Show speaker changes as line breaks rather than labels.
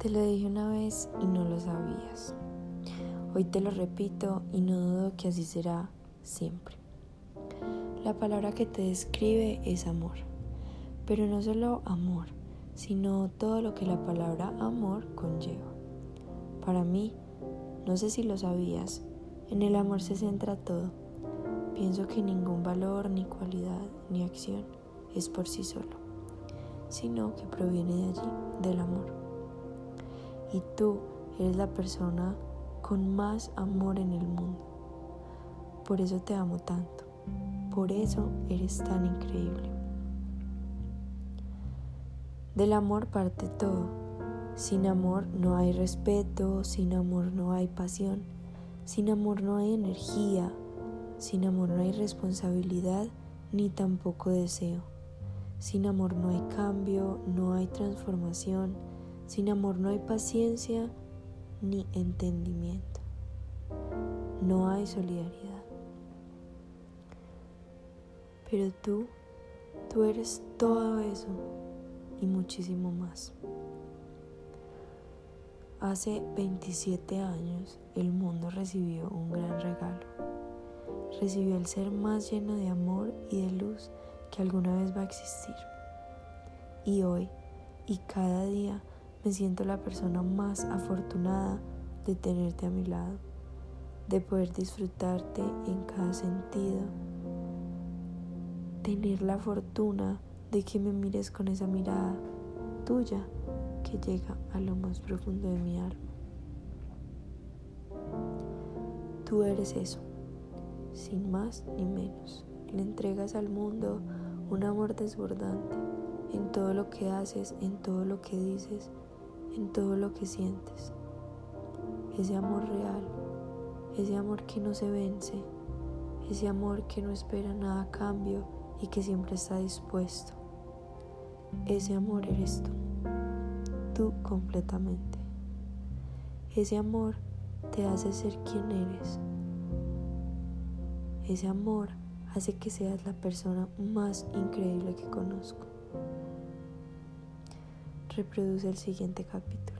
Te lo dije una vez y no lo sabías. Hoy te lo repito y no dudo que así será siempre. La palabra que te describe es amor, pero no solo amor, sino todo lo que la palabra amor conlleva. Para mí, no sé si lo sabías, en el amor se centra todo. Pienso que ningún valor, ni cualidad, ni acción es por sí solo, sino que proviene de allí, del amor y tú eres la persona con más amor en el mundo. Por eso te amo tanto, por eso eres tan increíble. Del amor parte todo. Sin amor no hay respeto, sin amor no hay pasión, sin amor no hay energía, sin amor no hay responsabilidad ni tampoco deseo. Sin amor no hay cambio, no hay transformación sin amor no hay paciencia ni entendimiento. No hay solidaridad. Pero tú, tú eres todo eso y muchísimo más. Hace 27 años el mundo recibió un gran regalo. Recibió el ser más lleno de amor y de luz que alguna vez va a existir. Y hoy y cada día me siento la persona más afortunada de tenerte a mi lado, de poder disfrutarte en cada sentido, tener la fortuna de que me mires con esa mirada tuya que llega a lo más profundo de mi alma. Tú eres eso, sin más ni menos. Le entregas al mundo un amor desbordante en todo lo que haces, en todo lo que dices en todo lo que sientes. Ese amor real, ese amor que no se vence, ese amor que no espera nada a cambio y que siempre está dispuesto. Ese amor eres tú, tú completamente. Ese amor te hace ser quien eres. Ese amor hace que seas la persona más increíble que conozco reproduce el siguiente capítulo.